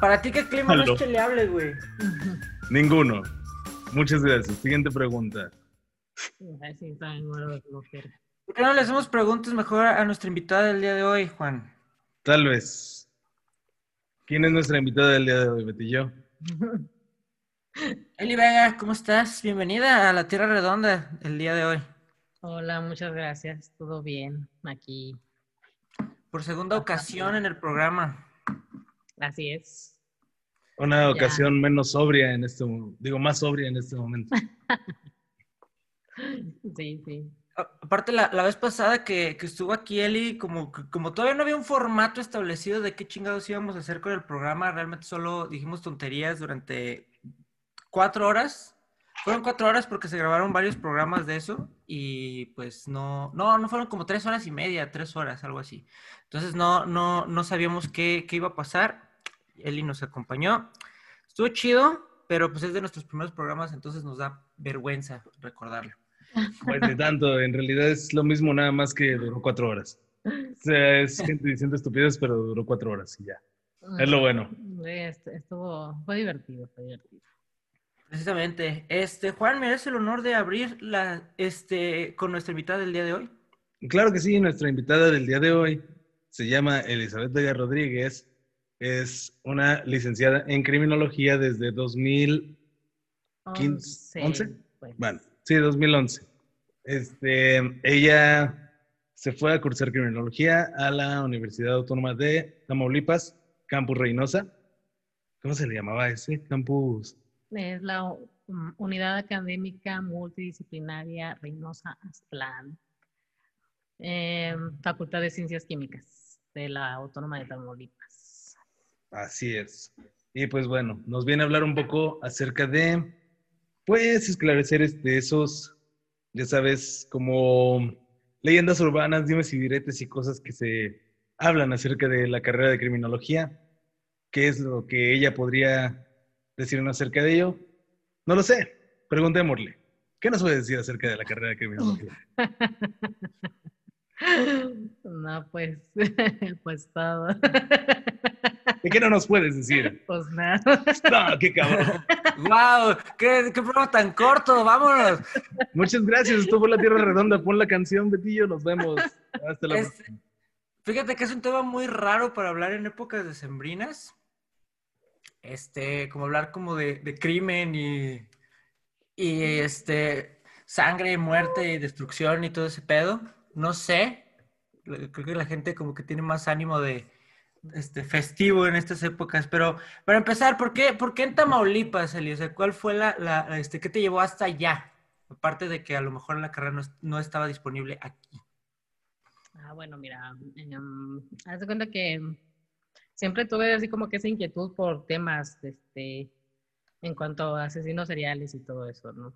Para ti, ¿qué clima no es cheleable, güey? Ninguno. Muchas gracias. Siguiente pregunta. ¿Por qué no le hacemos preguntas mejor a nuestra invitada del día de hoy, Juan? Tal vez. ¿Quién es nuestra invitada del día de hoy, Betillo? Eli Vega, ¿cómo estás? Bienvenida a la Tierra Redonda el día de hoy. Hola, muchas gracias. Todo bien aquí. Por segunda ocasión en el programa. Así es. Una ocasión menos sobria en este momento. Digo, más sobria en este momento. sí, sí. Aparte, la, vez pasada que, estuvo aquí Eli, como, como todavía no había un formato establecido de qué chingados íbamos a hacer con el programa, realmente solo dijimos tonterías durante cuatro horas fueron cuatro horas porque se grabaron varios programas de eso y pues no, no, no fueron como tres horas y media, tres horas, algo así. Entonces no, no, no sabíamos qué, qué iba a pasar. Eli nos acompañó. Estuvo chido, pero pues es de nuestros primeros programas, entonces nos da vergüenza recordarlo. Pues de tanto, en realidad es lo mismo, nada más que duró cuatro horas. O sea, es gente diciendo estupidez, pero duró cuatro horas y ya. Es lo bueno. Estuvo, fue divertido, fue divertido. Precisamente. Este, Juan, ¿me das el honor de abrir la, este, con nuestra invitada del día de hoy? Claro que sí, nuestra invitada del día de hoy se llama Elizabeth Vega Rodríguez. Es una licenciada en criminología desde 2015. ¿11? Bueno, sí, 2011. Este, ella se fue a cursar criminología a la Universidad Autónoma de Tamaulipas, Campus Reynosa. ¿Cómo se le llamaba ese? Campus es la Unidad Académica Multidisciplinaria Reynosa Aztlán, em, Facultad de Ciencias Químicas de la Autónoma de Tamaulipas. Así es. Y pues bueno, nos viene a hablar un poco acerca de, pues, esclarecer este, esos, ya sabes, como leyendas urbanas, dimes y diretes y cosas que se hablan acerca de la carrera de criminología. ¿Qué es lo que ella podría decirnos acerca de ello? No lo sé. Preguntémosle. ¿Qué nos puede decir acerca de la carrera de criminología? No, pues, pues todo. ¿De qué no nos puedes decir? Pues nada. No, qué cabrón. ¡Wow! ¿Qué, qué programa tan corto! ¡Vámonos! Muchas gracias. Estuvo la Tierra Redonda. Pon la canción, Betillo. Nos vemos. Hasta la próxima. Fíjate que es un tema muy raro para hablar en épocas decembrinas este, como hablar como de, crimen y, y este, sangre, muerte y destrucción y todo ese pedo. No sé, creo que la gente como que tiene más ánimo de este, festivo en estas épocas, pero para empezar, ¿por qué, por qué en Tamaulipas, Eli? ¿cuál fue la, la, este, qué te llevó hasta allá? Aparte de que a lo mejor la carrera no, estaba disponible aquí. Ah, bueno, mira, um, haz de cuenta que siempre tuve así como que esa inquietud por temas, este, en cuanto a asesinos seriales y todo eso, ¿no?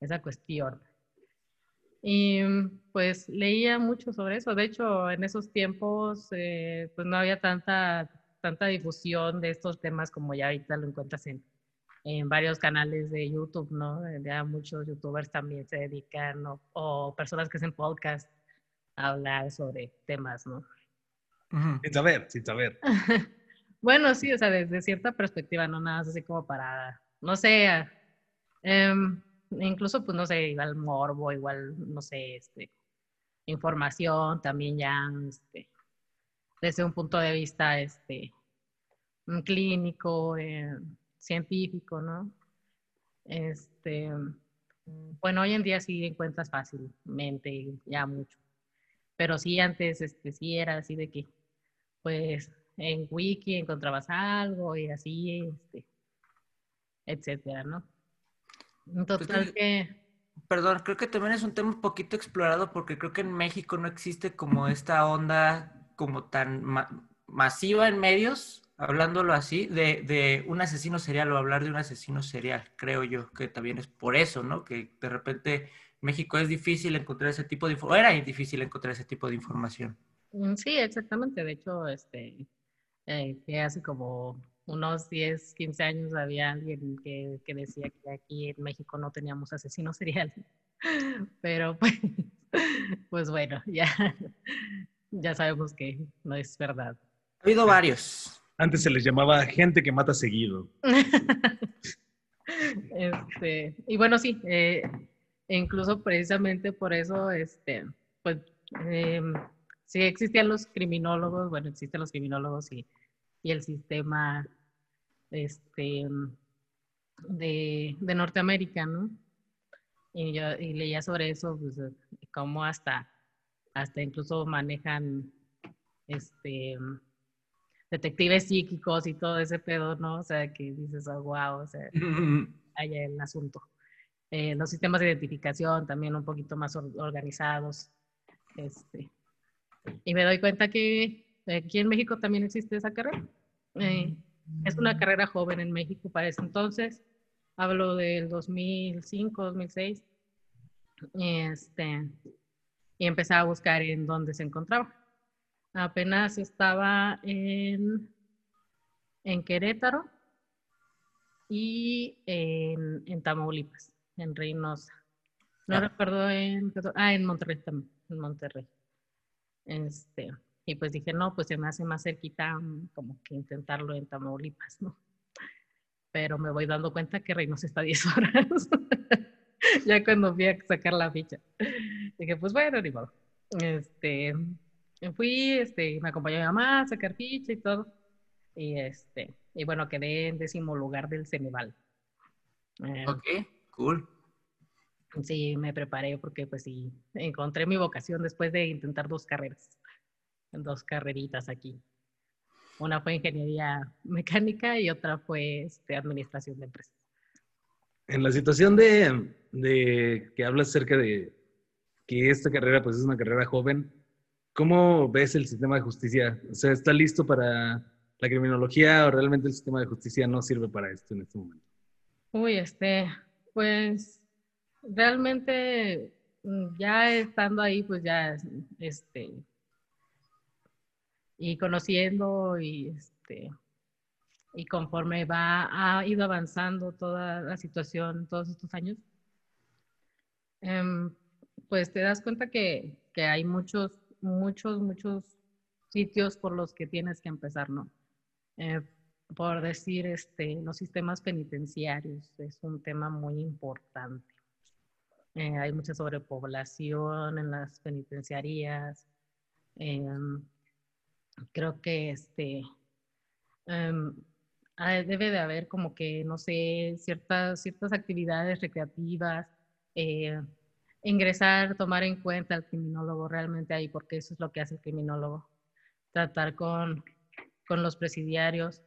Esa cuestión. Y pues leía mucho sobre eso. De hecho, en esos tiempos, eh, pues no había tanta, tanta difusión de estos temas como ya ahorita lo encuentras en, en varios canales de YouTube, ¿no? Ya muchos youtubers también se dedican, o personas que hacen podcast a hablar sobre temas, ¿no? Sin saber, sin saber. bueno, sí, o sea, desde cierta perspectiva, no nada así como para, no sé, em, incluso, pues, no sé, igual morbo, igual, no sé, este, información también ya, este, desde un punto de vista, este, clínico, eh, científico, ¿no? Este, bueno, hoy en día sí encuentras fácilmente ya mucho, pero sí antes, este, sí era así de que pues en Wiki encontrabas algo y así, este, etcétera, ¿no? Pues total que... Perdón, creo que también es un tema un poquito explorado porque creo que en México no existe como esta onda como tan masiva en medios, hablándolo así, de, de, un asesino serial o hablar de un asesino serial, creo yo, que también es por eso, ¿no? Que de repente México es difícil encontrar ese tipo de información, era difícil encontrar ese tipo de información. Mm, sí, exactamente. De hecho, este, eh, que hace como unos 10, 15 años había alguien que, que, decía que aquí en México no teníamos asesinos seriales. Pero pues, pues bueno, ya, ya sabemos que no es verdad. Ha habido varios. Antes se les llamaba gente que mata seguido. este, y bueno, sí, eh, incluso precisamente por eso, este, pues, eh, sí existían los criminólogos, bueno, existen los criminólogos y, y el sistema este, de, de, Norteamérica, ¿no? Y yo y leía sobre eso, pues, cómo hasta, hasta incluso manejan este, detectives psíquicos y todo ese pedo, ¿no? O sea, que dices, oh, wow, o sea, hay el asunto. Eh, los sistemas de identificación también un poquito más organizados. Este, y me doy cuenta que aquí en México también existe esa carrera. Eh, es una carrera joven en México para ese entonces. Hablo del 2005, 2006. Este, y empecé a buscar en dónde se encontraba. Apenas estaba en, en Querétaro y en, en Tamaulipas, en Reynosa. No ah. recuerdo en... Ah, en Monterrey también, en Monterrey. Este, y pues dije, no, pues se me hace más cerquita mm, como que intentarlo en Tamaulipas, ¿no? Pero me voy dando cuenta que Reynosa está 10 horas. ya cuando fui a sacar la ficha. Dije, pues bueno, ni modo. Este, fui, este, me acompañó mi mamá a sacar ficha y todo. Y este, y bueno, quedé en décimo lugar del Ceneval. Eh, ok, cool. Sí, me preparé porque pues sí, encontré mi vocación después de intentar dos carreras, dos carreritas aquí. Una fue ingeniería mecánica y otra fue este, administración de empresas. En la situación de, de que hablas acerca de que esta carrera pues es una carrera joven, ¿Cómo ves el sistema de justicia? O sea, ¿está listo para la criminología o realmente el sistema de justicia no sirve para esto en este momento? Uy, este, pues realmente mm, ya estando ahí, pues ya, este, y conociendo y este, y conforme va, ha ido avanzando toda la situación todos estos años, em, pues te das cuenta que, que hay muchos muchos, muchos sitios por los que tienes que empezar, ¿no? Eh, por decir, este, los sistemas penitenciarios es un tema muy importante. Eh, hay mucha sobrepoblación en las penitenciarías. Em, creo que este, em, debe de haber como que, no sé, ciertas, ciertas actividades recreativas, eh, ingresar, tomar en cuenta al criminólogo realmente ahí, porque eso es lo que hace el criminólogo. Tratar con, con los presidiarios,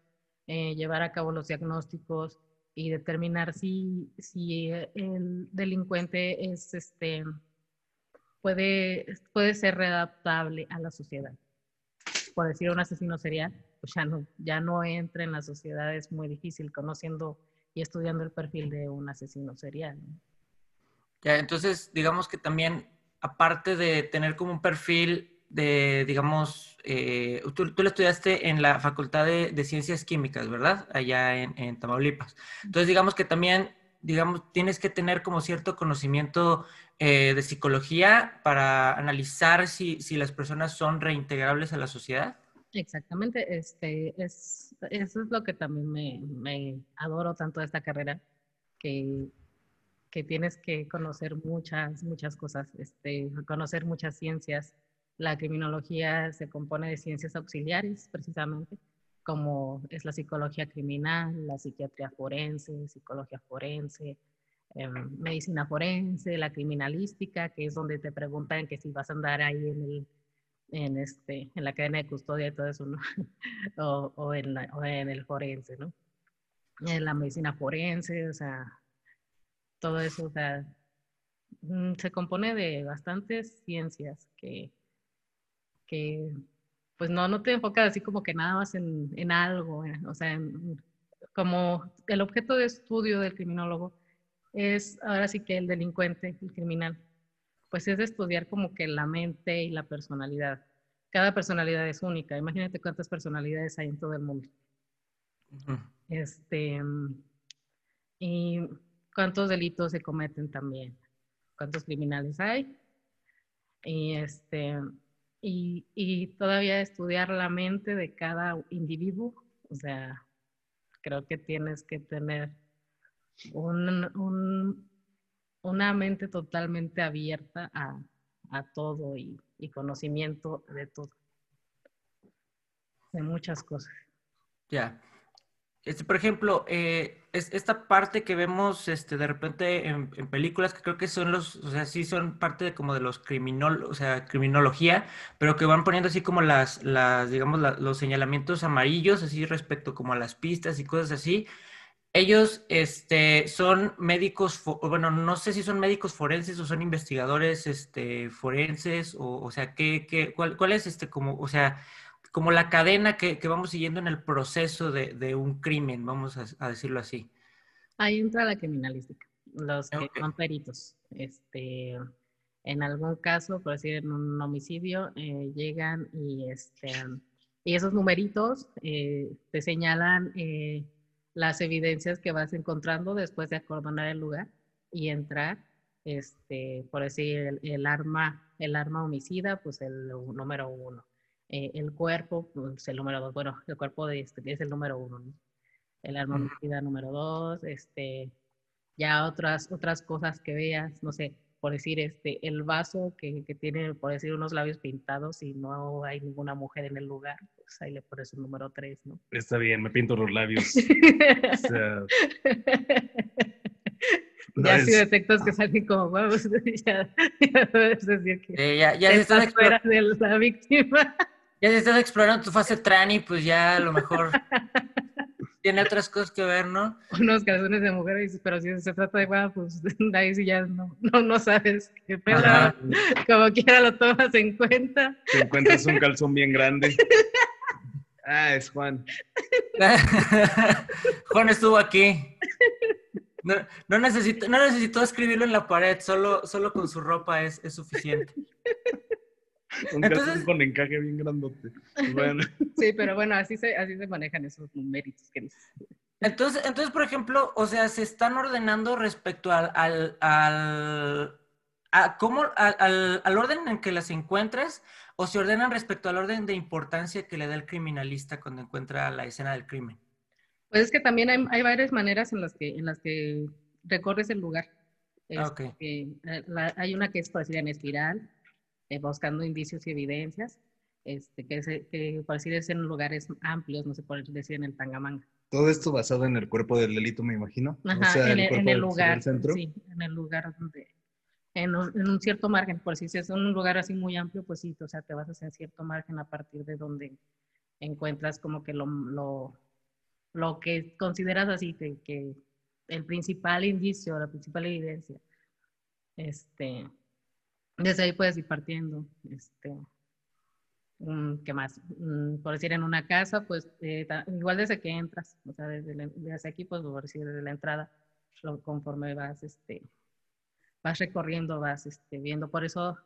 eh, llevar a cabo los diagnósticos y determinar si, si el delincuente es, este, puede, puede ser readaptable a la sociedad. Decir un asesino serial, pues ya no, ya no entra en la sociedad, es muy difícil conociendo y estudiando el perfil de un asesino serial. Ya, entonces, digamos que también, aparte de tener como un perfil de, digamos, eh, tú, tú, lo estudiaste en la Facultad de, Ciencias Químicas, ¿verdad? Allá en, Tamaulipas. Entonces, digamos que también, digamos, tienes que tener como cierto conocimiento eh, de psicología para analizar si, si, las personas son reintegrables a la sociedad. Exactamente, este, es, eso es lo que también me, me adoro tanto de esta carrera, que que tienes que conocer muchas, muchas cosas, este, conocer muchas ciencias. La criminología se compone de ciencias auxiliares, precisamente, como es la psicología criminal, la psiquiatría forense, psicología forense, em, medicina forense, la criminalística, que es donde te preguntan que si vas a andar ahí en, el, en, este, en la cadena de custodia y todo eso, ¿no? o, o, en o en el forense, ¿no? En la medicina forense, o sea, todo eso, o sea, mm, se compone de bastantes ciencias que, que pues no, no te enfocas así como que nada más en, en algo, eh, o sea, como el objeto de estudio del criminólogo es ahora sí que el delincuente, el criminal, pues es de estudiar como que la mente y la personalidad. Cada personalidad es única. Imagínate cuántas personalidades hay en todo el mundo. Este, y cuántos delitos se cometen también, cuántos criminales hay. Y, este, y, y todavía estudiar la mente de cada individuo O sea, creo que tienes que tener un, un- una mente totalmente abierta a, a todo y, y conocimiento de todo, de muchas cosas. Ya. Este, por ejemplo, eh, es- esta parte que vemos este, de repente en, en películas que creo que son los, o sea, sí son parte de como de los criminol, o sea, criminología, pero que van poniendo así como las, las, digamos, la- los señalamientos amarillos, así respecto como a las pistas y cosas así. Ellos, este, son médicos, bueno, no sé si son médicos forenses o son investigadores, este, forenses, o, o sea, ¿qué, qué, cuál, cuál es, este, como, o sea, como la cadena que, que vamos siguiendo en el proceso de, de un crimen, vamos a, a decirlo así. Ahí entra la criminalística, los que Ok. son peritos. Este, en algún caso, por decir en un homicidio, eh, llegan y, este, y esos numeritos eh, te señalan eh, las evidencias que vas encontrando después de acordonar el lugar y entrar, este, por decir, el, el arma, el arma homicida, pues el número uno. Eh, el cuerpo, pues el número dos. Bueno, el cuerpo de este, es el número uno. ¿no? el arma Ujú. homicida número dos, este, ya otras, otras cosas que veas, no sé, por decir, este, el vaso que, que tiene, por decir, unos labios pintados y no hay ninguna mujer en el lugar, pues ahí le pones un número tres, ¿no? Está bien, me pinto los labios. O sea, no ya si detectas que salen como huevos, ya, ya debes decir que Eh, ya, ya, estás fuera de la víctima. Ya si estás explorando tu fase trani, pues ya a lo mejor tiene otras cosas que ver, ¿no? unos calzones de mujer, pero si se trata de hueva, pues ahí sí ya no, no, no sabes qué pedo. Como quiera lo tomas en cuenta. Te encuentras un calzón bien grande. Ah, es Juan. Juan estuvo aquí. No, no, necesito, no necesitó escribirlo en la pared, solo, solo con su ropa es, es suficiente. Un Entonces- con encaje bien grandote. Bueno, Sí, pero bueno, así se, así se manejan esos méritos que dices. Entonces, entonces, por ejemplo, o sea, se están ordenando respecto al, al, al, a cómo, al, al- al orden en que las encuentras, o se ordenan respecto al orden de importancia que le da el criminalista cuando encuentra la escena del crimen. Pues es que también hay, hay varias maneras en las que, en las que recorres el lugar. Ah. Este, eh, la- hay una que es, por decir, en espiral, eh, buscando indicios y evidencias, este, que, se- que por decir es en lugares amplios, no sé por decir en el Tangamanga. todo esto basado en el cuerpo del delito, me imagino. Ajá, o sea, en, el, en lugar, del centro. sí, en el lugar donde, en un, en un cierto margen, por si es un lugar así muy amplio, pues sí, o sea, te vas a hacer cierto margen a partir de donde encuentras como que lo, lo, lo que consideras así, que, que el principal indicio, la principal evidencia, este, desde ahí puedes ir partiendo, este, ¿qué más? Mm, Por decir, en una casa, pues eh, igual desde que entras, o sea, desde, desde aquí, pues por decir, desde la entrada, lo- conforme vas, este, vas recorriendo, vas este, viendo. Por eso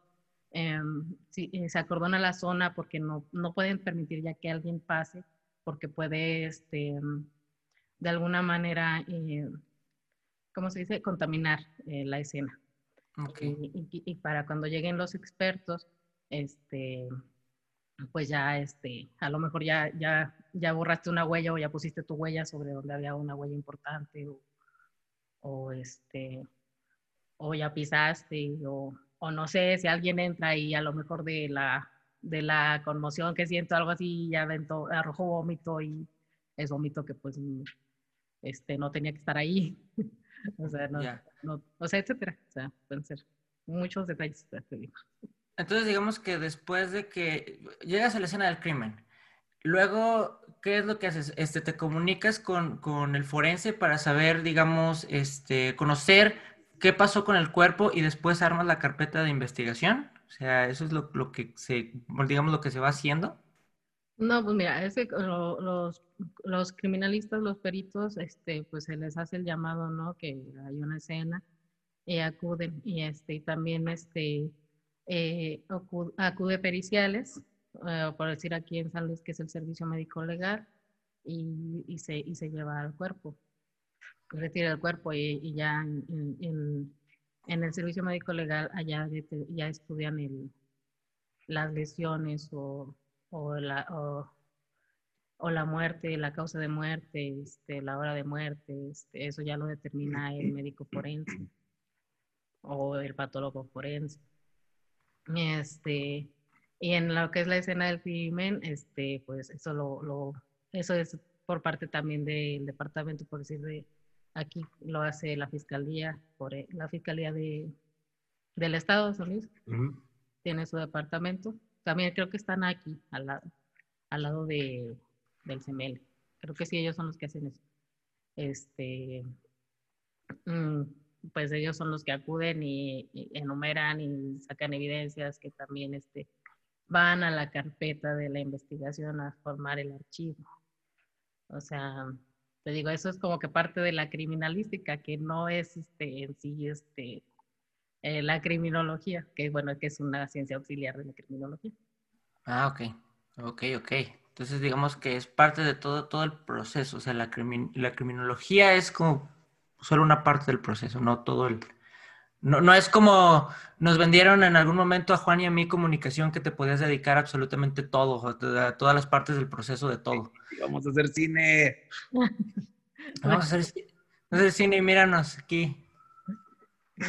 em, eh, se acordona la zona porque no, no pueden permitir ya que alguien pase, porque puede, este, de alguna manera, eh, ¿cómo se dice? Contaminar eh, la escena. Ok. Y, y- y para cuando lleguen los expertos, este, pues ya, este, a lo mejor ya, ya, ya borraste una huella o ya pusiste tu huella sobre donde había una huella importante o, o este, o ya pisaste o, o no sé si alguien entra y a lo mejor de la, de la conmoción que siento algo así ya aventó, arrojó vómito y es vómito que pues este, no tenía que estar ahí. o sea, no, no, o sea, etcétera. O sea, pueden ser muchos detalles. Entonces, digamos que después de que llegas a la escena del crimen, luego, ¿qué es lo que haces? Este, te comunicas con, con el forense para saber, digamos, este, conocer qué pasó con el cuerpo y después armas la carpeta de investigación. O sea, eso es lo, lo que se, digamos, lo que se va haciendo. No, pues mira, es que lo- los, los criminalistas, los peritos, este, pues se les hace el llamado, ¿no? Que hay una escena y acuden. Y este, y también este, eh, acu- acude periciales, eh, por decir aquí en San Luis, que es el servicio médico legal, y, y se, y se lleva al cuerpo. Retira el cuerpo y, ya en, en- en el servicio médico legal allá de- ya estudian el, las lesiones o, o, la, o, o la muerte, la causa de muerte, este, la hora de muerte, este, eso ya lo determina el médico forense o el patólogo forense. Este, y en lo que es la escena del crimen, este, pues eso lo, lo eso es por parte también del departamento, por decir de aquí lo hace la fiscalía, por e, la fiscalía de, del estado de San Luis, tiene su departamento. También creo que están aquí, al lado, al lado de, del CEMEL. Creo que sí, ellos son los que hacen eso. Este, mm, pues ellos son los que acuden y, enumeran y sacan evidencias que también este, van a la carpeta de la investigación a formar el archivo. O sea, te digo, eso es como que parte de la criminalística, que no es este, en sí este, eh, la criminología, que bueno, que es una ciencia auxiliar de la criminología. Ah, ok, ok, ok. Entonces, digamos que es parte de todo, todo el proceso. O sea, la, la criminología es como solo una parte del proceso, no todo el... No, no es como nos vendieron en algún momento a Juan y a mí comunicación que te podías dedicar absolutamente todo, a todas las partes del proceso de todo. Vamos a hacer cine. Vamos a hacer, cine y míranos aquí.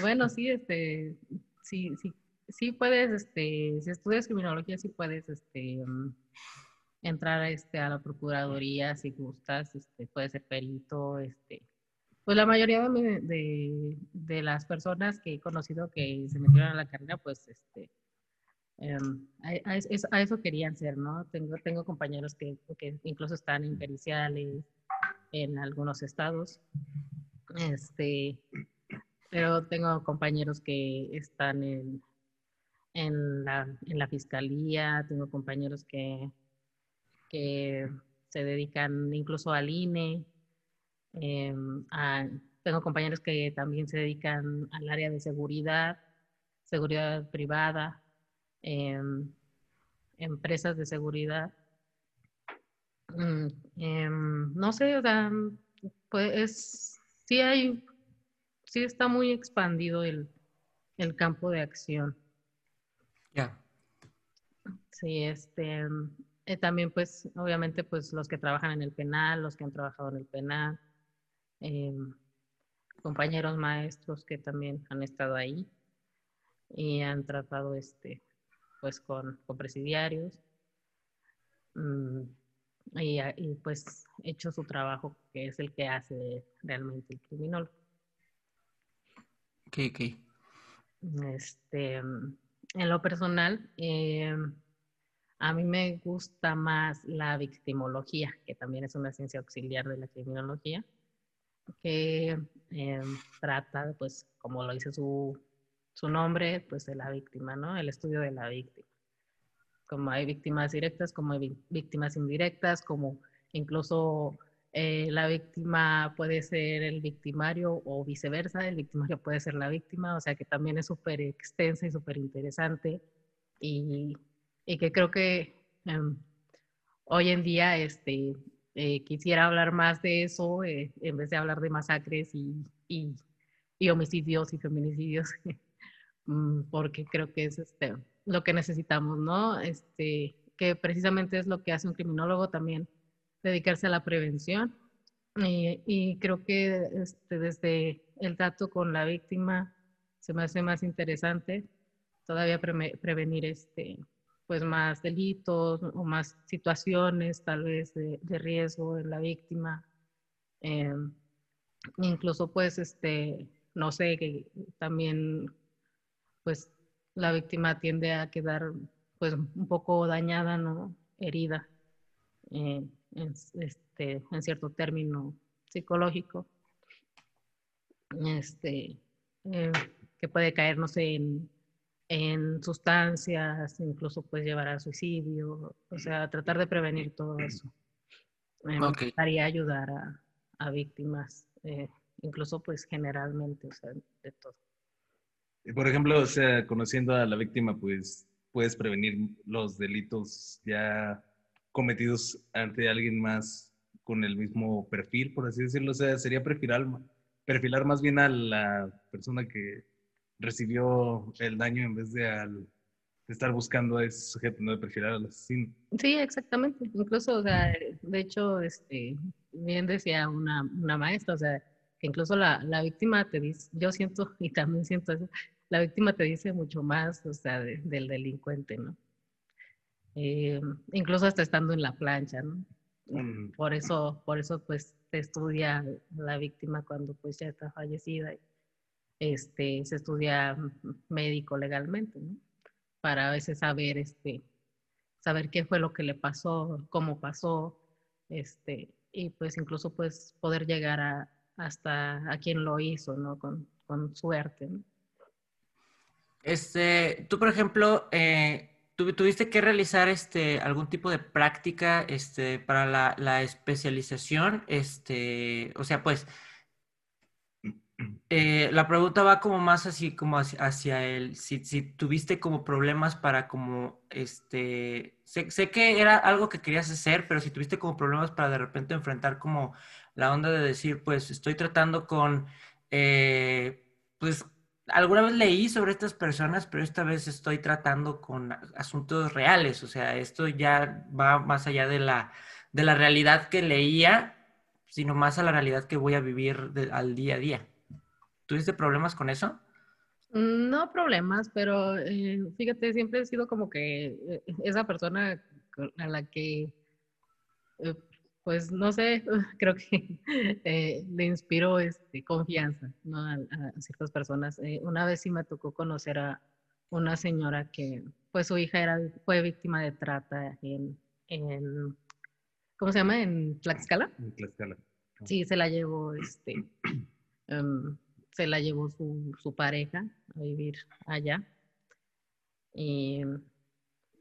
Bueno, sí, este, sí, sí, sí puedes, este, si estudias criminología, sí puedes, este, entrar este, a la Procuraduría si gustas, este, puede ser perito, este, pues la mayoría de, de, las personas que he conocido que se metieron a la carrera, pues este, em, a, eso querían ser, ¿no? Tengo, tengo compañeros que, que incluso están en periciales en algunos estados, este, pero tengo compañeros que están en, en, la, en la fiscalía, tengo compañeros que que se dedican incluso al INE. Em, tengo compañeros que también se dedican al área de seguridad, seguridad privada, em, empresas de seguridad. Mm, em, no sé, o sea, pues sí hay, sí está muy expandido el, el campo de acción. Ya. Sí, este, eh, también, pues, obviamente, pues los que trabajan en el penal, los que han trabajado en el penal, em, compañeros maestros que también han estado ahí y han tratado, este, pues, con, con presidiarios mm, y, y, pues, hecho su trabajo, que es el que hace realmente el criminólogo. Ok, ok. Este, en lo personal, eh, a mí me gusta más la victimología, que también es una ciencia auxiliar de la criminología, que em, trata, pues, como lo dice su, su, nombre, pues de la víctima, ¿no? El estudio de la víctima. Como hay víctimas directas, como hay víctimas indirectas, como incluso eh, la víctima puede ser el victimario o viceversa, el victimario puede ser la víctima, o sea que también es súper extensa y súper interesante. Y y que creo que em, hoy en día este, eh, quisiera hablar más de eso eh, en vez de hablar de masacres y, y, homicidios y feminicidios, mm, porque creo que es este, lo que necesitamos, ¿no? Este, que precisamente es lo que hace un criminólogo también, dedicarse a la prevención. Y, y creo que este, desde el trato con la víctima se me hace más interesante todavía prevenir este, pues más delitos o más situaciones tal vez de, riesgo en la víctima. Em, incluso pues este, no sé, que también pues la víctima tiende a quedar pues un poco dañada, ¿no? Herida eh, en, este, en cierto término psicológico. Este, eh, que puede caer, no sé, en en sustancias, incluso puede llevar al suicidio, o sea, tratar de prevenir todo eso. Me gustaría ayudar a, a víctimas, eh, incluso pues generalmente, o sea, de todo. Por ejemplo, o sea, conociendo a la víctima, pues puedes prevenir los delitos ya cometidos ante alguien más con el mismo perfil, por así decirlo. O sea, sería perfilar, perfilar más bien a la persona que recibió el daño en vez de al, estar buscando a ese sujeto, no de perfilar al asesino. Sí, exactamente. Incluso, o sea, de hecho, este, bien decía una, una maestra, o sea, que incluso la, la, víctima te dice, yo siento y también siento eso, la víctima te dice mucho más, o sea, del delincuente, ¿no? Eh, incluso hasta estando en la plancha, ¿no? Mm. Por eso, por eso, pues, se estudia la víctima cuando, pues, ya está fallecida. Este, se estudia médico legalmente, ¿no? Para a veces saber, este, saber qué fue lo que le pasó, cómo pasó, este, y pues incluso, pues, poder llegar a, hasta a quien lo hizo, ¿no? Con, con suerte, ¿no? Este, tú, por ejemplo, eh, ¿tuviste que realizar este, algún tipo de práctica este, para la, especialización? Este, o sea, pues, eh, la pregunta va como más así, como hacia, el, si, si, tuviste como problemas para como, este, sé, sé, que era algo que querías hacer, pero si tuviste como problemas para de repente enfrentar como la onda de decir, pues, estoy tratando con, eh, pues, alguna vez leí sobre estas personas, pero esta vez estoy tratando con asuntos reales, o sea, esto ya va más allá de la, de la realidad que leía, sino más a la realidad que voy a vivir al día a día. ¿Tuviste problemas con eso? No problemas, pero eh, fíjate, siempre he sido como que eh, esa persona a la que eh, pues no sé, creo que eh, le inspiro este, confianza ¿no? a, ciertas personas. Eh, una vez sí me tocó conocer a una señora que, pues su hija era, fue víctima de trata en, en ¿cómo se llama? En Tlaxcala. En Tlaxcala. Sí, se la llevó, este, em, se la llevó su, su pareja a vivir allá. Y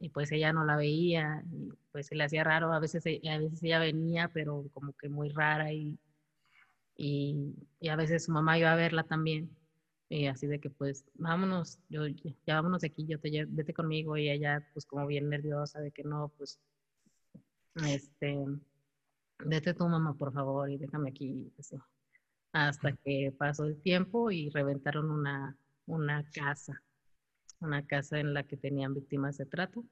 y pues ella no la veía y pues se le hacía raro, a veces, e, a veces ella venía, pero como que muy rara y, y, a veces su mamá iba a verla también. Y así de que pues vámonos, yo, ya vámonos de aquí, yo te vete conmigo y ella pues como bien nerviosa de que no, pues este, vete tu mamá por favor y déjame aquí. Pues, hasta que pasó el tiempo y reventaron una, una casa una casa en la que tenían víctimas de trato.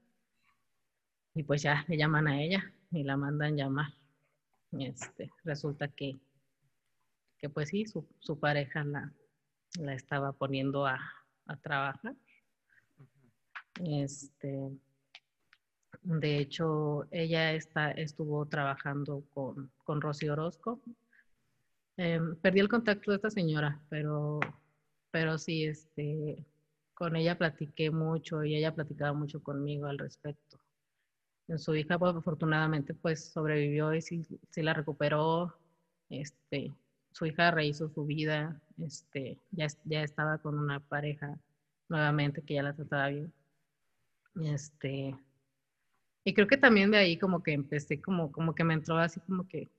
Y pues ya le llaman a ella y la mandan llamar. Este, resulta que, que pues sí, su, su pareja la, la, estaba poniendo a, a trabajar. Este, de hecho, ella está, estuvo trabajando con, con Rosy Orozco. Em, perdí el contacto de esta señora, pero, pero sí, este, con ella platiqué mucho y ella platicaba mucho conmigo al respecto. En su hija, pues, afortunadamente, pues sobrevivió y sí, la recuperó. Este, su hija rehizo su vida, este, ya, ya estaba con una pareja nuevamente que ya la trataba bien. Este, y creo que también de ahí como que empecé, como, como que me entró así como que,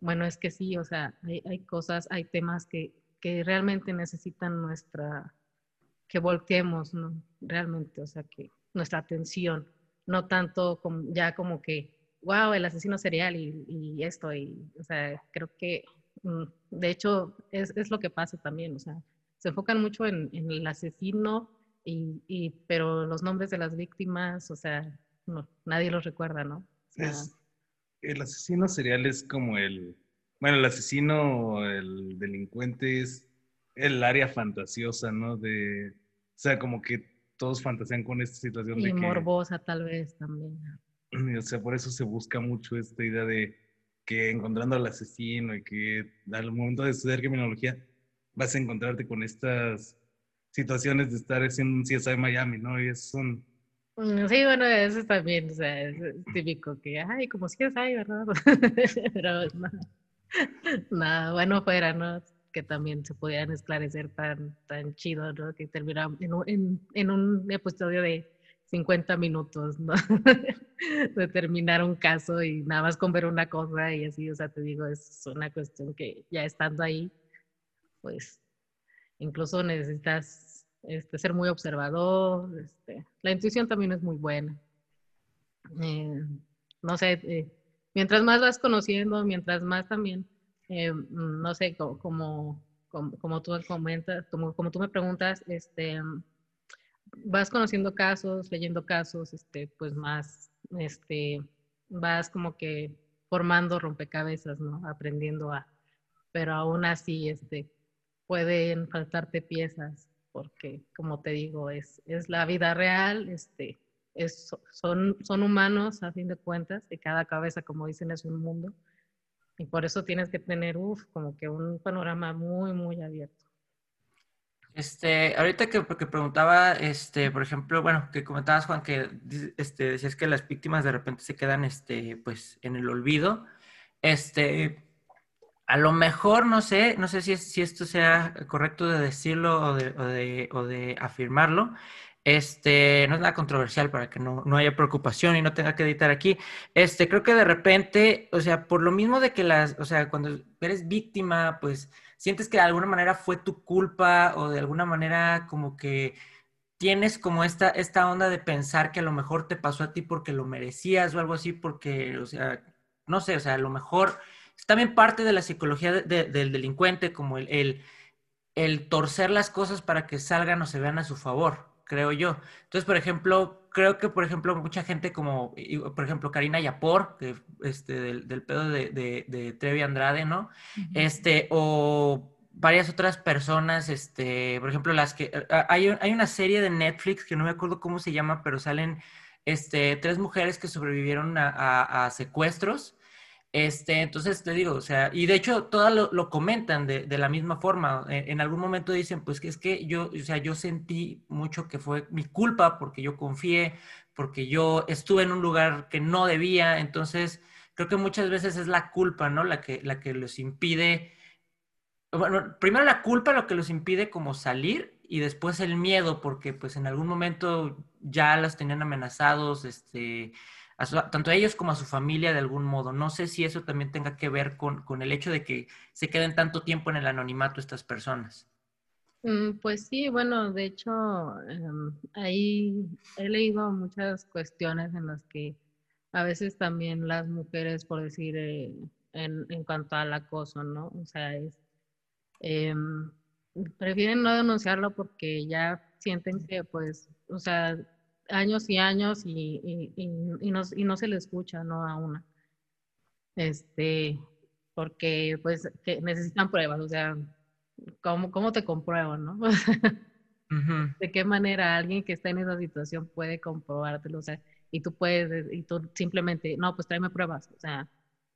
bueno, es que sí, o sea, hay, hay cosas, hay temas que, que realmente necesitan nuestra, que volteemos, ¿no? Realmente, o sea, que nuestra atención, no tanto como, ya como que, wow, el asesino serial y, esto, y, o sea, creo que, mm, de hecho, es, es, lo que pasa también, o sea, se enfocan mucho en, el asesino, y, y, pero los nombres de las víctimas, o sea, no, nadie los recuerda, ¿no? el asesino serial es como el, bueno, el asesino, el delincuente es el área fantasiosa, ¿no? De, o sea, como que todos fantasean con esta situación y de morbosa tal vez también. O sea, por eso se busca mucho esta idea de que encontrando al asesino y que al momento de estudiar criminología vas a encontrarte con estas situaciones de estar en un CSI Miami, ¿no? Y es un... Mm, sí, bueno, eso también, o sea, es típico que, ay, como CSI, ¿verdad? Pero no, nada, bueno, fuera, ¿no? Que también se pudieran esclarecer tan, tan chido, ¿no? Que terminamos en, en, en un episodio de 50 minutos, ¿no? de terminar un caso y nada más con ver una cosa y así, o sea, te digo, es una cuestión que ya estando ahí, pues incluso necesitas este, ser muy observador, este, la intuición también es muy buena. Eh, no sé, eh, mientras más vas conociendo, mientras más también eh, mm, no sé, como, como, como, tú comentas, como, como, me preguntas, este, vas conociendo casos, leyendo casos, este, pues más, este, vas como que formando rompecabezas, ¿no? Aprendiendo a, pero aún así, este, pueden faltarte piezas, porque como te digo, es, es la vida real, este, es, son, son humanos a fin de cuentas, y cada cabeza, como dicen, es un mundo, y por eso tienes que tener, uff, como que un panorama muy, muy abierto. Este, ahorita que, que, preguntaba, este, por ejemplo, bueno, que comentabas, Juan, que este, decías que las víctimas de repente se quedan, este, pues, en el olvido. Este, a lo mejor, no sé, no sé si, si esto sea correcto de decirlo o de, o de, o de afirmarlo, este, no es nada controversial para que no, no, haya preocupación y no tenga que editar aquí. Este, creo que de repente, o sea, por lo mismo de que las, o sea, cuando eres víctima, pues sientes que de alguna manera fue tu culpa o de alguna manera como que tienes como esta, esta onda de pensar que a lo mejor te pasó a ti porque lo merecías o algo así, porque, o sea, no sé, o sea, a lo mejor es también parte de la psicología del delincuente, como el, el, el torcer las cosas para que salgan o se vean a su favor creo yo. Entonces, por ejemplo, creo que, por ejemplo, mucha gente como, por ejemplo, Karina Yapor, que, este, del, del pedo de, de, Trevi Andrade, ¿no? Este, o varias otras personas, este, por ejemplo, las que, hay, hay una serie de Netflix que no me acuerdo cómo se llama, pero salen, este, tres mujeres que sobrevivieron a secuestros este, entonces te digo, o sea, y de hecho todas lo, comentan de, la misma forma. En, algún momento dicen, pues que es que yo, o sea, yo sentí mucho que fue mi culpa porque yo confié, porque yo estuve en un lugar que no debía. Entonces, creo que muchas veces es la culpa, ¿no? La que, la que los impide. Bueno, primero la culpa lo que los impide como salir y después el miedo, porque pues en algún momento ya las tenían amenazados, este tanto a ellos como a su familia de algún modo. No sé si eso también tenga que ver con, con el hecho de que se queden tanto tiempo en el anonimato estas personas. Mm, pues sí, bueno, de hecho, em, ahí he leído muchas cuestiones en las que a veces también las mujeres, por decir, eh, en, en, cuanto al acoso, ¿no? O sea, es, em, prefieren no denunciarlo porque ya sienten que, pues, o sea, años y años y, y, y, no, y, no, se le escucha, ¿no? A una. Este, porque pues que necesitan pruebas, o sea, ¿cómo, cómo te compruebo, no? ¿De qué manera alguien que está en esa situación puede comprobártelo? O sea, y tú puedes, y tú simplemente, no, pues tráeme pruebas, o sea,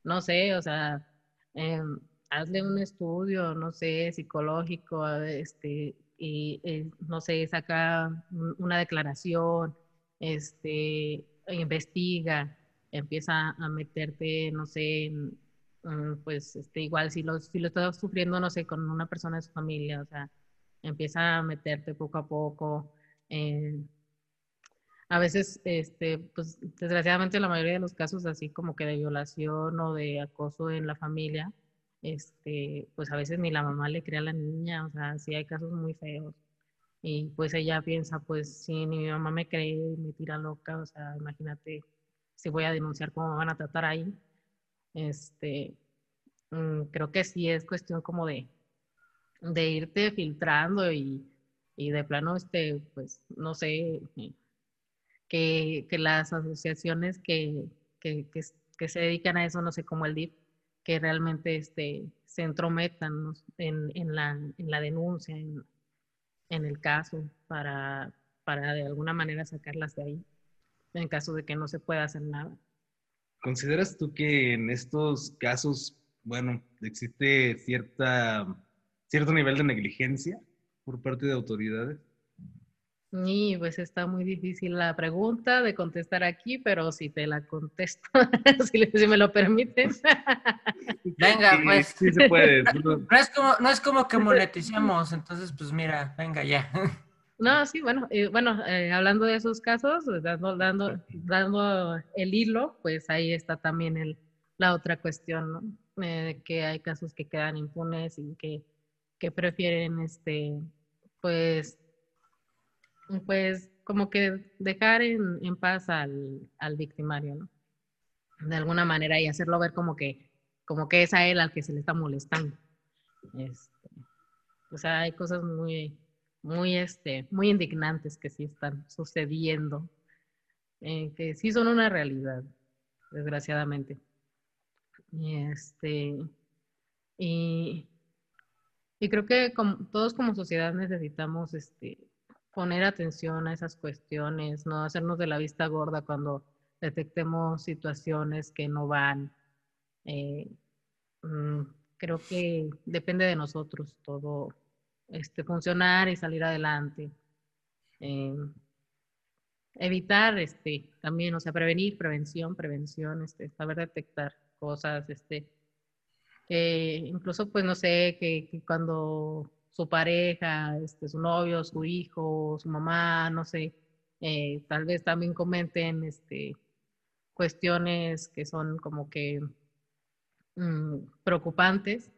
no sé, o sea, eh, hazle un estudio, no sé, psicológico, este, y eh, no sé, saca una declaración, este, investiga, empieza a meterte, no sé, pues este, igual si lo, si lo estás sufriendo, no sé, con una persona de su familia, o sea, empieza a meterte poco a poco. Eh, a veces, este, pues desgraciadamente la mayoría de los casos así como que de violación o de acoso en la familia, este, pues a veces ni la mamá le crea a la niña, o sea, sí hay casos muy feos. Y pues ella piensa, pues si ni mi mamá me cree, me tira loca, o sea, imagínate si voy a denunciar cómo me van a tratar ahí. Este, mm, creo que sí es cuestión como de, de irte filtrando y, y de plano, este, pues, no sé, eh, que, que las asociaciones que, que, que, se dedican a eso, no sé, como el DIP, que realmente este, se entrometan en, en, la, en la denuncia, en, en el caso para, para de alguna manera sacarlas de ahí, en caso de que no se pueda hacer nada. ¿Consideras tú que en estos casos, bueno, existe cierta, cierto nivel de negligencia por parte de autoridades? Y pues está muy difícil la pregunta de contestar aquí, pero si te la contesto, si, me lo permites. venga, pues. Sí se puede. No es, como, no es como que moneticemos, entonces pues mira, venga ya. No, sí, bueno, eh, bueno, eh, hablando de esos casos, pues, dando, dando, dando el hilo, pues ahí está también el, la otra cuestión, ¿no? Eh, que hay casos que quedan impunes y que, que prefieren, este, pues, pues como que dejar en, paz al, al, victimario, ¿no? De alguna manera y hacerlo ver como que, como que es a él al que se le está molestando. Este, o sea, hay cosas muy, muy, este, muy indignantes que sí están sucediendo, eh, que sí son una realidad, desgraciadamente. Y este, y, y creo que como, todos como sociedad necesitamos este, poner atención a esas cuestiones, no hacernos de la vista gorda cuando detectemos situaciones que no van. Eh, mm, creo que depende de nosotros todo este, funcionar y salir adelante. Eh, evitar este, también, o sea, prevenir, prevención, prevención, este, saber detectar cosas, este, incluso pues no sé, que, cuando su pareja, este, su novio, su hijo, su mamá, no sé, eh, tal vez también comenten este, cuestiones que son como que mm, preocupantes,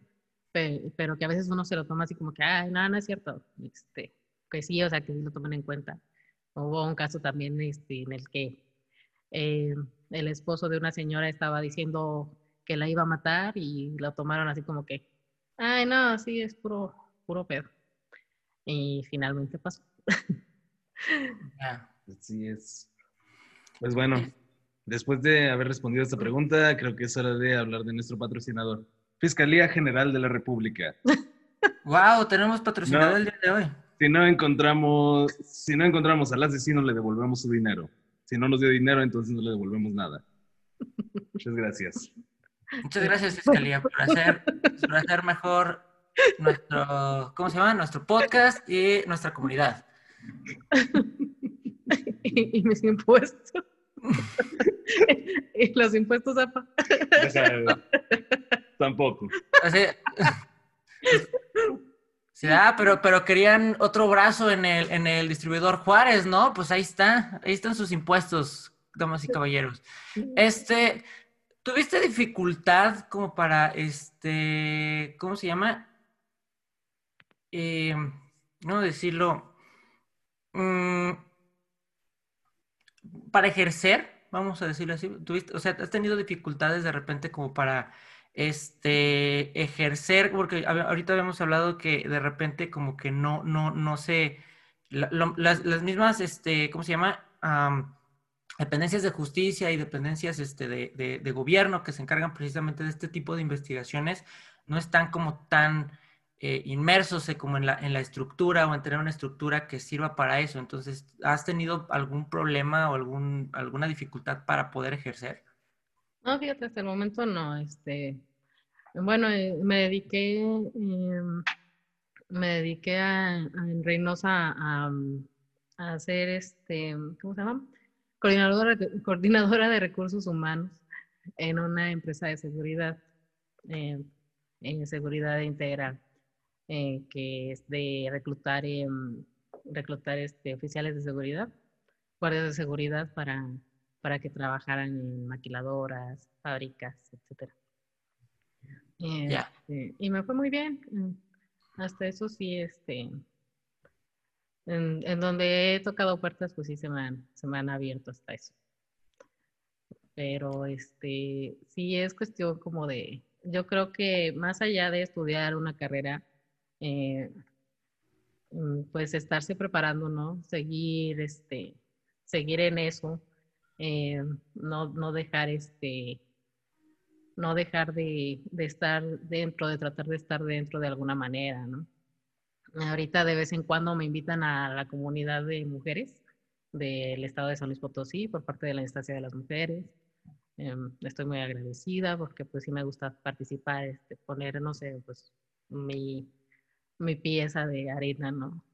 pero, que a veces uno se lo toma así como que, ay, no, no es cierto, este, que sí, o sea, que sí lo tomen en cuenta. Hubo un caso también este, en el que eh, el esposo de una señora estaba diciendo que la iba a matar y lo tomaron así como que, ay, no, sí, es puro, puro pedo. Y finalmente pasó. Así es. Pues bueno, después de haber respondido a esta pregunta, creo que es hora de hablar de nuestro patrocinador. Fiscalía General de la República. Wow, tenemos patrocinador el día de hoy. Si no encontramos, si no encontramos al asesino, le devolvemos su dinero. Si no nos dio dinero, entonces no le devolvemos nada. Muchas gracias. Muchas gracias, Fiscalía, por hacer, por hacer mejor nuestro, ¿cómo se llama? Nuestro podcast y nuestra comunidad. y, mis impuestos. y los impuestos, apa. Tampoco. Sí, ah, pero, pero querían otro brazo en el, en el distribuidor Juárez, ¿no? Pues ahí está, ahí están sus impuestos, damas y caballeros. Este, ¿tuviste dificultad como para, este, ¿cómo se llama? Eh, no decirlo, mm, para ejercer, vamos a decirlo así, ¿tuviste, o sea, has tenido dificultades de repente como para este, ejercer, porque ahorita habíamos hablado que de repente como que no, no, no sé, las, mismas, este, ¿cómo se llama? dependencias de justicia y dependencias este, de, de, gobierno que se encargan precisamente de este tipo de investigaciones no están como tan eh, inmersos eh, como en la, en la estructura o en tener una estructura que sirva para eso. Entonces, ¿has tenido algún problema o algún, alguna dificultad para poder ejercer? No, fíjate, hasta el momento no. Este, bueno, eh, me dediqué, em, me dediqué a, en Reynosa a, a, hacer este, ¿cómo se llama? Coordinadora, coordinadora de recursos humanos en una empresa de seguridad, em, en seguridad integral, eh, que es de reclutar, em, reclutar este, oficiales de seguridad, guardias de seguridad para para que trabajaran en maquiladoras, fábricas, etcétera. Este, y me fue muy bien. Hasta eso sí, este, en, donde he tocado puertas, pues sí se me han, se me han abierto hasta eso. Pero este, sí es cuestión como de, yo creo que más allá de estudiar una carrera, eh, mm, pues estarse preparando, ¿no? Seguir, este, seguir en eso, eh, no, no, dejar este, no dejar de, de, estar dentro, de tratar de estar dentro de alguna manera, ¿no? Ahorita de vez en cuando me invitan a la comunidad de mujeres del estado de San Luis Potosí por parte de la instancia de las mujeres. Em, estoy muy agradecida porque pues sí me gusta participar, este, poner, no sé, pues mi, mi pieza de arena, ¿no?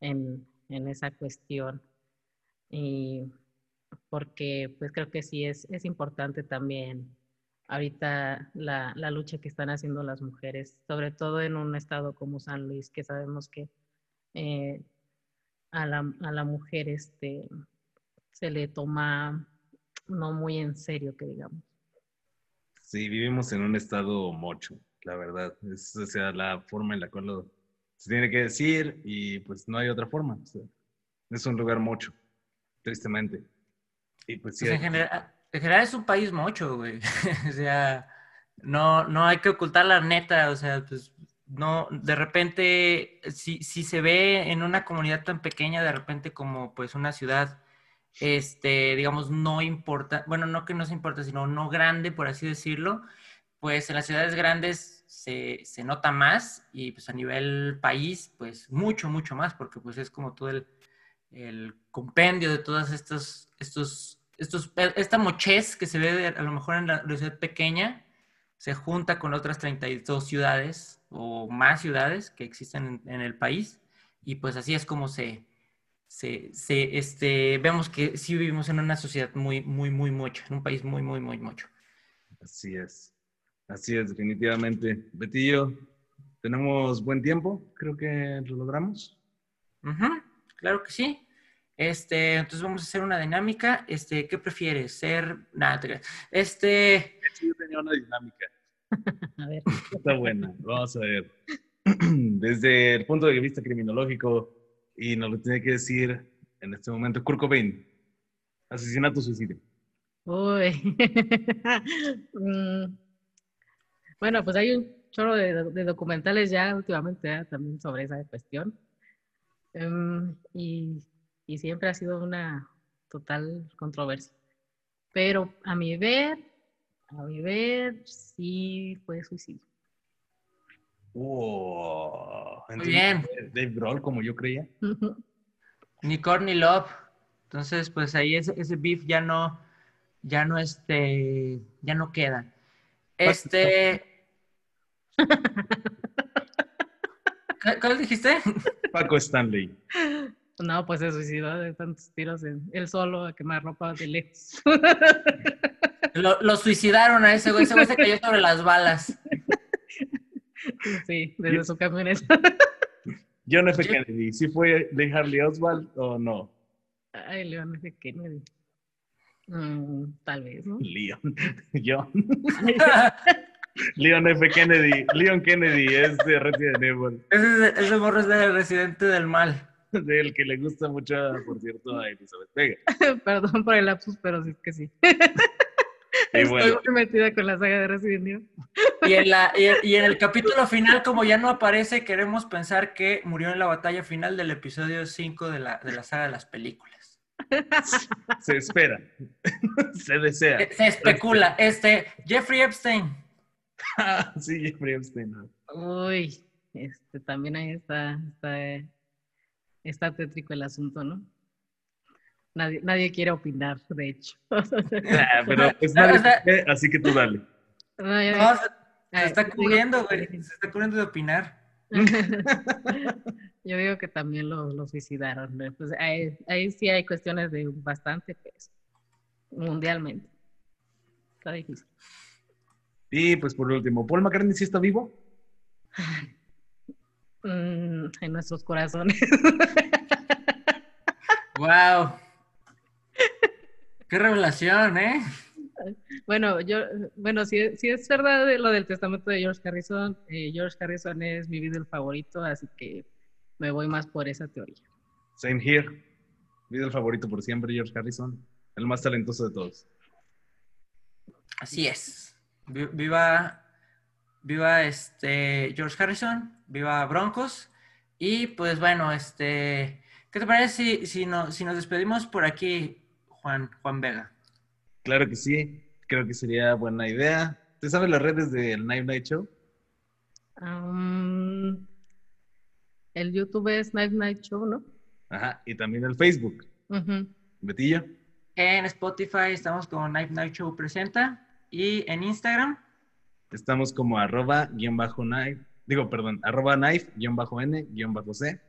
En, en esa cuestión. Y porque pues creo que sí es, es importante también ahorita la, la, lucha que están haciendo las mujeres, sobre todo en un estado como San Luis, que sabemos que eh, a, la, a, la, mujer este, se le toma no muy en serio, que digamos. Sí, vivimos en un estado mocho, la verdad. Es o sea, la forma en la cual lo, se tiene que decir y pues no hay otra forma. es un lugar mocho, tristemente. Pues, pues en, general, es un país mocho, güey. o sea, no, no hay que ocultar la neta, o sea, pues no, de repente, si, si se ve en una comunidad tan pequeña, de repente como pues una ciudad, este, digamos, no importa, bueno, no que no se importa, sino no grande, por así decirlo, pues en las ciudades grandes se, se nota más y pues a nivel país, pues mucho, mucho más, porque pues es como todo el, el compendio de todas estas, estos, estos, esta mochez que se ve a lo mejor en la ciudad pequeña, se junta con otras 32 ciudades o más ciudades que existen en, en el país y pues así es como se, se, se, este, vemos que sí vivimos en una sociedad muy, muy, muy mucho, en un país muy, muy, muy mucho. Así es. Así es, definitivamente. Betillo, tenemos buen tiempo, creo que lo logramos. Ujú, claro que sí. Este, entonces vamos a hacer una dinámica. Este, ¿qué prefieres? Ser. Nada, te. Este. Yo tenía una dinámica. A ver. Está buena. Vamos a ver. Desde el punto de vista criminológico, y nos lo tiene que decir en este momento Kurt Cobain. Asesinato suicidio. Uy. Mm. Bueno, pues hay un chorro de, de documentales ya últimamente ¿eh? también sobre esa cuestión. Em, y, y siempre ha sido una total controversia. Pero a mi ver, a mi ver, sí fue suicidio. Wow. Muy bien. Dave Grohl, como yo creía. Ni Core ni Love. Entonces, pues ahí ese, ese beef ya no, ya no, este, ya no queda. Este. ¿Qué- ¿Cuál dijiste? Paco Stanley. No, pues se suicidó de tantos tiros en él solo a quemar ropa de lejos. Lo, lo suicidaron a ese güey. Ese güey se cayó sobre las balas. Sí, desde su camioneta. John F. Yo- Kennedy, ¿sí fue de Harley Oswald o no? Ay, León F. Kennedy. Mm, tal vez, ¿no? Leon. John. Leon F. Kennedy. Leon Kennedy es de Resident Evil. Ese, es- ese morro es del residente del mal. Del que le gusta mucho, por cierto, a Elizabeth Vega. Perdón por el lapsus, pero sí es que sí. Y Estoy bueno, muy metida con la saga de Resident Evil. Y en, la, y, y en el capítulo final, como ya no aparece, queremos pensar que murió en la batalla final del episodio 5 de la, de la saga de las películas. se espera. se desea. Se, se especula. Este, Jeffrey Epstein. sí, Jeffrey Epstein. Uy, este, también ahí está, está, está tétrico el asunto, ¿no? Nadie, nadie quiere opinar, de hecho. Ah, pero pues nadie así que tú dale. No, ya- No, se, está cubriendo, güey. Se está cubriendo de opinar. Yo digo que también lo, lo suicidaron. ¿no? Pues ahí, ahí sí hay cuestiones de bastante peso, mundialmente. Está difícil. Y pues por último, ¿Paul McCartney sí está vivo? Mm, en nuestros corazones. ¡Wow! ¡Qué revelación, eh! Bueno, yo, bueno, si, si es verdad de lo del testamento de George Harrison, eh, George Harrison es mi Beatle favorito, así que me voy más por esa teoría. Same here. Video el favorito por siempre, George Harrison. El más talentoso de todos. Así es. Vi- Viva, viva este George Harrison, viva Broncos. Y pues bueno, este, ¿qué te parece si, si, no- si nos despedimos por aquí, Juan, Juan Vega? Claro que sí. Creo que sería buena idea. ¿Te sabes las redes del Night Night Show? El YouTube es Night Night Show, ¿no? Ajá. Y también el Facebook. Ujú. Betillo. En Spotify estamos con Night Night Show Presenta y en Instagram. Estamos como arroba guion bajo knife. Digo, perdón, arroba knife guion bajo n guion bajo c.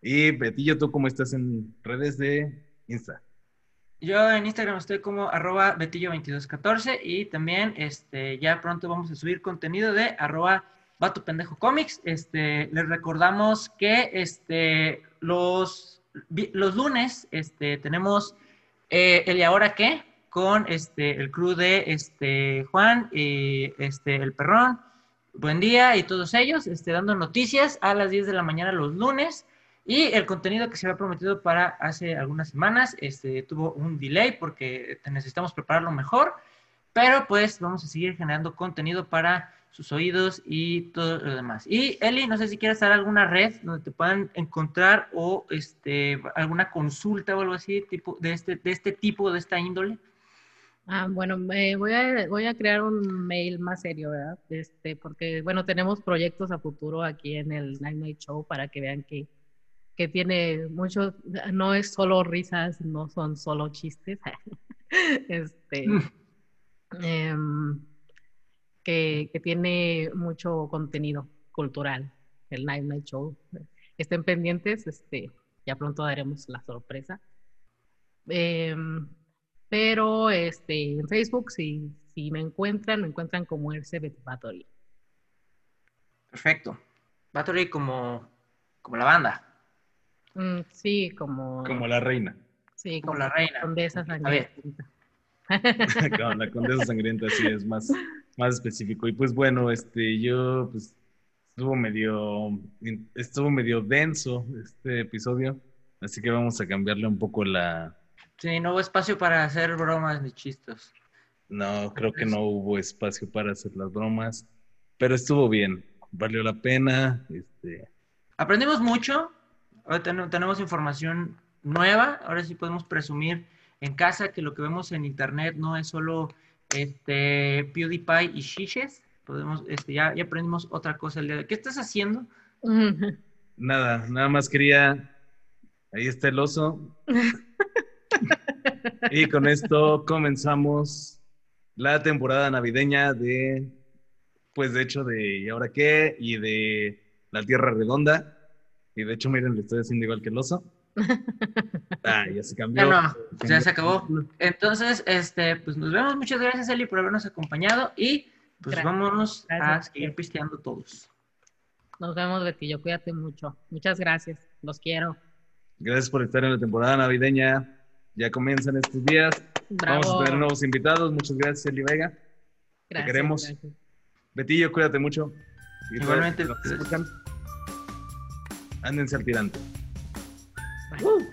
Y Betillo, ¿tú cómo estás en redes de Insta? Yo en Instagram estoy como arroba betillo2214 y también este, ya pronto vamos a subir contenido de arroba vato pendejo comics. Este, les recordamos que este, los, los lunes este, tenemos eh, el y ahora qué con este, el crew de este, Juan y este, el perrón. Buen día y todos ellos este, dando noticias a las 10 de la mañana los lunes. Y el contenido que se había prometido para hace algunas semanas este, tuvo un delay porque necesitamos prepararlo mejor. pero pues vamos a seguir generando contenido para sus oídos y todo lo demás. Y Eli, no sé si quieres dar alguna red donde te puedan encontrar o este, alguna consulta o algo así tipo, de, este, de este tipo, de esta índole. Ah, bueno, voy, a, voy a crear un mail más serio, ¿verdad? Este, porque, bueno, tenemos proyectos a futuro aquí en el Night Night Show para que vean que, que tiene mucho, no es solo risas, no son solo chistes. este, em, que, que, tiene mucho contenido cultural, el Night Night Show. Estén pendientes, este, ya pronto daremos la sorpresa. Em, pero este, en Facebook, si, si me encuentran, me encuentran como Elizabeth Battery. Perfecto. Battery como, como la banda. Mm, sí, como... Como la reina. Sí, como, la reina. Condesa sangrienta. como la condesa sangrienta, sí, es más, más específico. Y pues bueno, este, yo, pues, estuvo medio, estuvo medio denso este episodio, así que vamos a cambiarle un poco la, Sí, no hubo espacio para hacer bromas ni chistes. No, creo que no hubo espacio para hacer las bromas, pero estuvo bien, valió la pena. Este... Aprendimos mucho, ahora tenemos información nueva, ahora sí podemos presumir en casa que lo que vemos en internet no es solo este PewDiePie y shishes, podemos, este, ya, ya aprendimos otra cosa el día de ¿Qué estás haciendo? Nada, nada más quería, ahí está el oso. Y con esto comenzamos la temporada navideña de, pues de hecho, de ¿Y ahora qué? Y de La Tierra Redonda. Y de hecho, miren, le estoy haciendo igual que el oso. Ah, ya se cambió. Ya no, ya se acabó. Entonces, este, pues nos vemos. Muchas gracias, Eli, por habernos acompañado. Y pues vámonos a seguir pisteando todos. Nos vemos, Betillo. Cuídate mucho. Muchas gracias. Los quiero. Gracias por estar en la temporada navideña. Ya comienzan estos días. Vamos a tener nuevos invitados. Muchas gracias, Eli Vega. Te queremos. Betillo, cuídate mucho. Igualmente. Ándense al tirante. Bye.